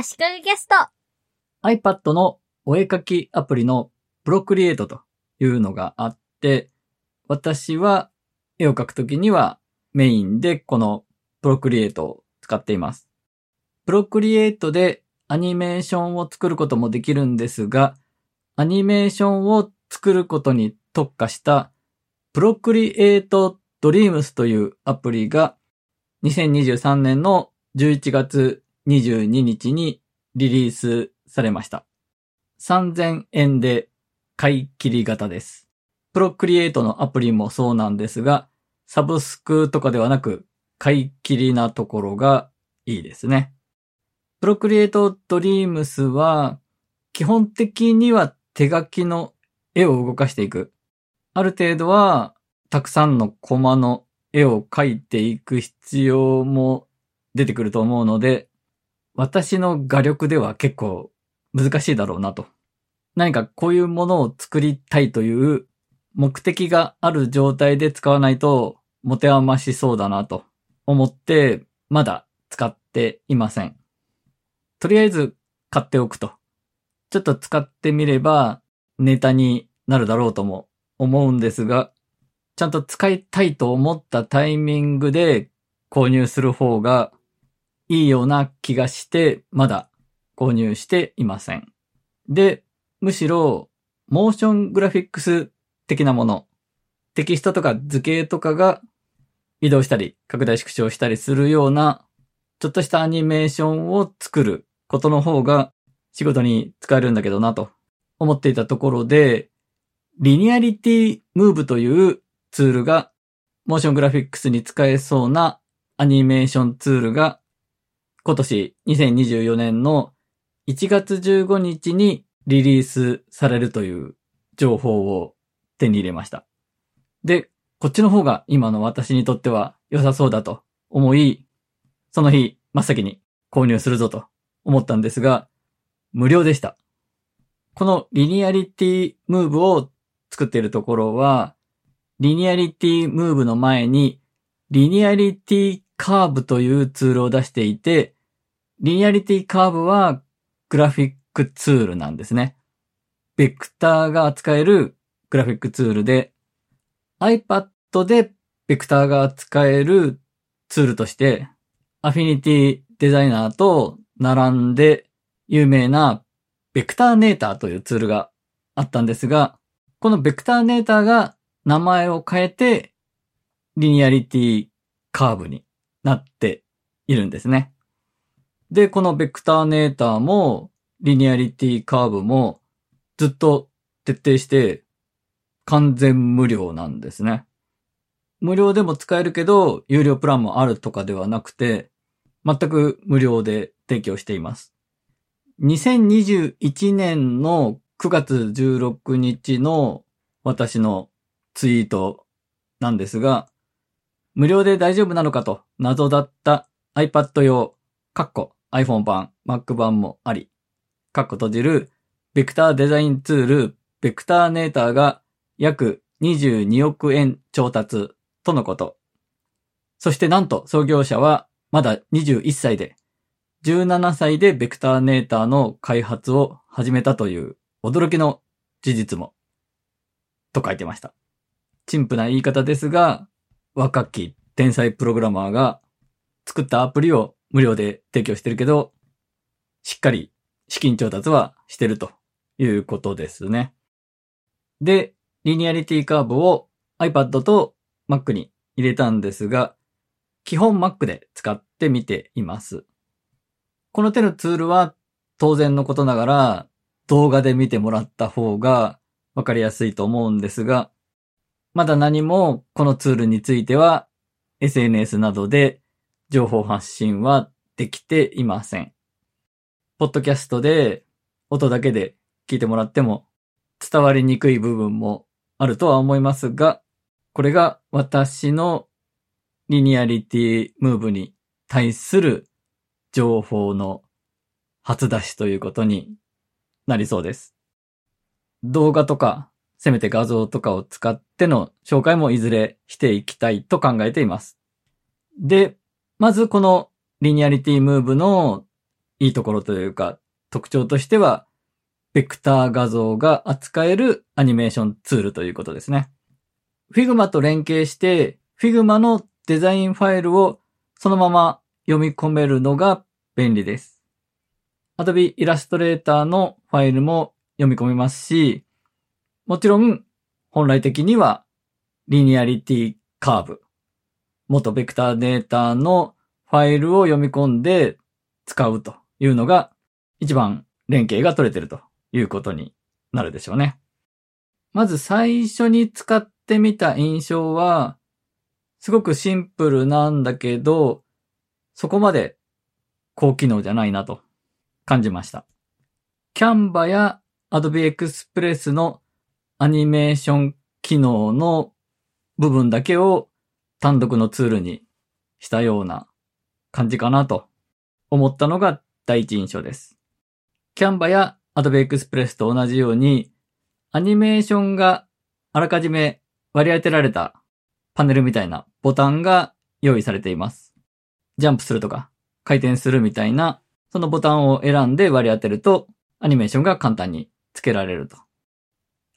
足利ゲスト。iPad のお絵描きアプリの Procreate というのがあって、私は絵を描くときにはメインでこの Procreate を使っています。Procreate でアニメーションを作ることもできるんですが、アニメーションを作ることに特化した Procreate Dreams というアプリが2023年の11月22日にリリースされました。3000円で買い切り型です。プロクリエイトのアプリもそうなんですが、サブスクとかではなく買い切りなところがいいですね。プロクリエイトドリームスは基本的には手書きの絵を動かしていく。ある程度はたくさんのコマの絵を描いていく必要も出てくると思うので、私の画力では結構難しいだろうなと。何かこういうものを作りたいという目的がある状態で使わないと持て余しそうだなと思ってまだ使っていません。とりあえず買っておくと。ちょっと使ってみればネタになるだろうとも思うんですが、ちゃんと使いたいと思ったタイミングで購入する方がいいような気がして、まだ購入していません。で、むしろ、モーショングラフィックス的なもの、テキストとか図形とかが移動したり、拡大縮小したりするような、ちょっとしたアニメーションを作ることの方が仕事に使えるんだけどなと思っていたところで、リニアリティムーブというツールが、モーショングラフィックスに使えそうなアニメーションツールが今年2024年の1月15日にリリースされるという情報を手に入れました。で、こっちの方が今の私にとっては良さそうだと思い、その日真っ先に購入するぞと思ったんですが、無料でした。このリニアリティムーブを作っているところは、リニアリティムーブの前にリニアリティカーブというツールを出していて、リニアリティカーブはグラフィックツールなんですね。ベクターが扱えるグラフィックツールで、iPad でベクターが扱えるツールとして、アフィニティデザイナーと並んで有名なベクターネーターというツールがあったんですが、このベクターネーターが名前を変えてリニアリティカーブになっているんですね。で、このベクターネーターも、リニアリティカーブも、ずっと徹底して、完全無料なんですね。無料でも使えるけど、有料プランもあるとかではなくて、全く無料で提供しています。2021年の9月16日の私のツイートなんですが、無料で大丈夫なのかと謎だった iPad 用、カッコ iPhone 版、Mac 版もあり、カッコ閉じる、ベクターデザインツール、ベクターネーターが約22億円調達とのこと。そしてなんと創業者はまだ21歳で、17歳でベクターネーターの開発を始めたという驚きの事実も、と書いてました。陳腐な言い方ですが、若き天才プログラマーが作ったアプリを無料で提供してるけど、しっかり資金調達はしてるということですね。で、リニアリティカーブを iPad と Mac に入れたんですが、基本 Mac で使ってみています。この手のツールは当然のことながら動画で見てもらった方がわかりやすいと思うんですが、まだ何もこのツールについては SNS などで情報発信はできていません。ポッドキャストで音だけで聞いてもらっても伝わりにくい部分もあるとは思いますが、これが私のリニアリティムーブに対する情報の初出しということになりそうです。動画とか、せめて画像とかを使っての紹介もいずれしていきたいと考えています。で、まずこのリニアリティムーブのいいところというか、特徴としては、ベクター画像が扱えるアニメーションツールということですね。Figma と連携して、Figma のデザインファイルをそのまま読み込めるのが便利です。Adobe Illustrator のファイルも読み込めますし、もちろん本来的にはリニアリティカーブ、元ベクターデータのファイルを読み込んで使うというのが一番連携が取れてるということになるでしょうね。まず最初に使ってみた印象は、すごくシンプルなんだけど、そこまで高機能じゃないなと感じました。キャンバや Adobe Express のアニメーション機能の部分だけを単独のツールにしたような感じかなと思ったのが第一印象です。キャンバや Adobe Express と同じようにアニメーションがあらかじめ割り当てられたパネルみたいなボタンが用意されています。ジャンプするとか回転するみたいなそのボタンを選んで割り当てるとアニメーションが簡単に付けられると。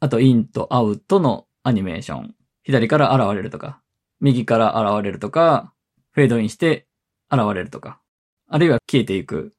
あと、インとアウトのアニメーション。左から現れるとか、右から現れるとか、フェードインして現れるとか、あるいは消えていく、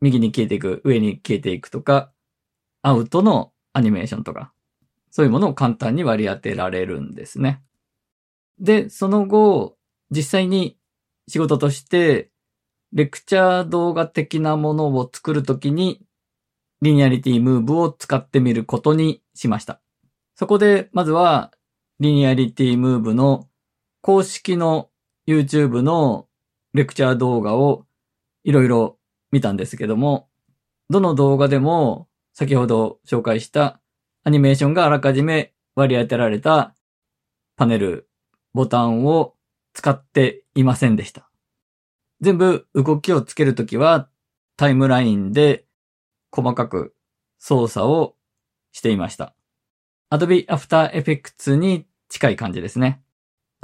右に消えていく、上に消えていくとか、アウトのアニメーションとか、そういうものを簡単に割り当てられるんですね。で、その後、実際に仕事として、レクチャー動画的なものを作るときに、リニアリティムーブを使ってみることにしました。そこで、まずは、リニアリティムーブの公式の YouTube のレクチャー動画をいろいろ見たんですけども、どの動画でも先ほど紹介したアニメーションがあらかじめ割り当てられたパネル、ボタンを使っていませんでした。全部動きをつけるときはタイムラインで細かく操作をしていました。Adobe After Effects に近い感じですね。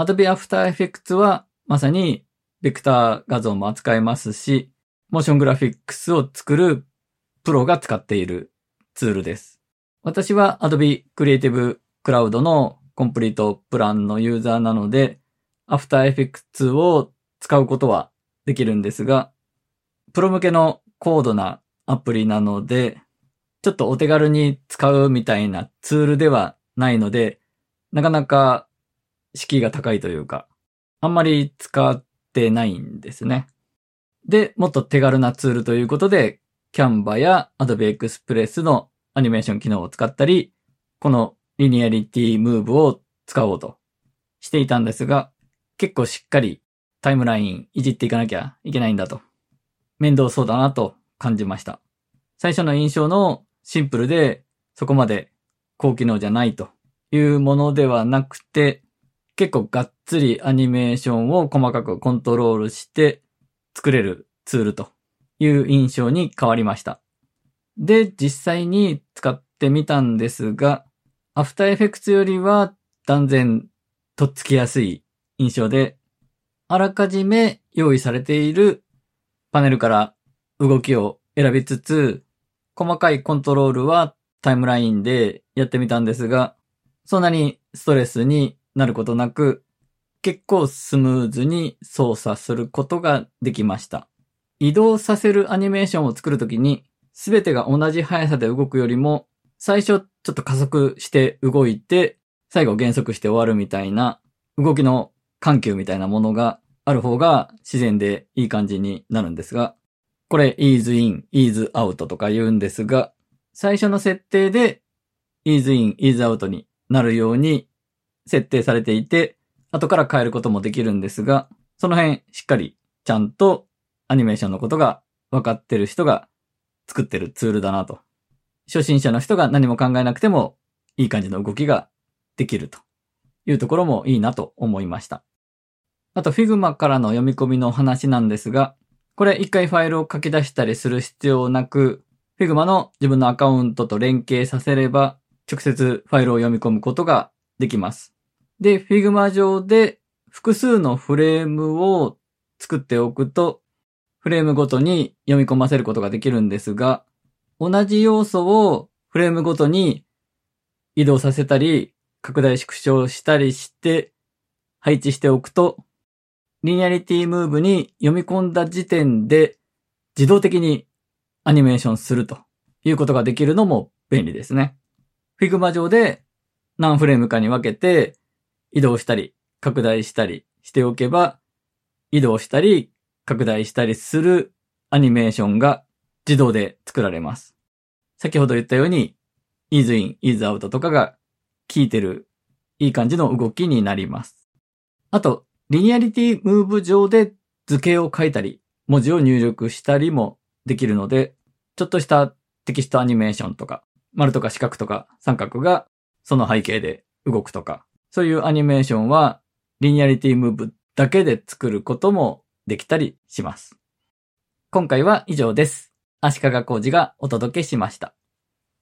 Adobe After Effects はまさにベクター画像も扱えますし、モーショングラフィックスを作るプロが使っているツールです。私は Adobe Creative Cloud のコンプリートプランのユーザーなので、After Effects を使うことはできるんですが、プロ向けの高度なアプリなので、ちょっとお手軽に使うみたいなツールではないので、なかなか敷居が高いというか、あんまり使ってないんですね。で、もっと手軽なツールということで、Canva や Adobe Express のアニメーション機能を使ったり、このリニアリティムーブを使おうとしていたんですが、結構しっかりタイムラインいじっていかなきゃいけないんだと。面倒そうだなと感じました。最初の印象のシンプルでそこまで高機能じゃないというものではなくて、結構がっつりアニメーションを細かくコントロールして作れるツールという印象に変わりました。で、実際に使ってみたんですが、アフターエフェクツよりは断然とっつきやすい印象で、あらかじめ用意されているパネルから動きを選びつつ、細かいコントロールはタイムラインでやってみたんですが、そんなにストレスになることなく、結構スムーズに操作することができました。移動させるアニメーションを作るときに、すべてが同じ速さで動くよりも、最初ちょっと加速して動いて、最後減速して終わるみたいな、動きの緩急みたいなものがある方が自然でいい感じになるんですが、これ、ease in, ease out とか言うんですが、最初の設定で ease in, ease out になるように設定されていて、後から変えることもできるんですが、その辺しっかりちゃんとアニメーションのことが分かってる人が作ってるツールだなと。初心者の人が何も考えなくてもいい感じの動きができるというところもいいなと思いました。あと Figma からの読み込みの話なんですが、これ一回ファイルを書き出したりする必要なく、Figma の自分のアカウントと連携させれば、直接ファイルを読み込むことができます。で、Figma 上で複数のフレームを作っておくと、フレームごとに読み込ませることができるんですが、同じ要素をフレームごとに移動させたり、拡大縮小したりして配置しておくと、リニアリティムーブに読み込んだ時点で自動的にアニメーションするということができるのも便利ですね。Figma 上で何フレームかに分けて移動したり拡大したりしておけば移動したり拡大したりするアニメーションが自動で作られます。先ほど言ったように ease in, ease out とかが効いてるいい感じの動きになります。あと、リニアリティムーブ上で図形を書いたり、文字を入力したりもできるので、ちょっとしたテキストアニメーションとか、丸とか四角とか三角がその背景で動くとか、そういうアニメーションはリニアリティムーブだけで作ることもできたりします。今回は以上です。足利工事がお届けしました。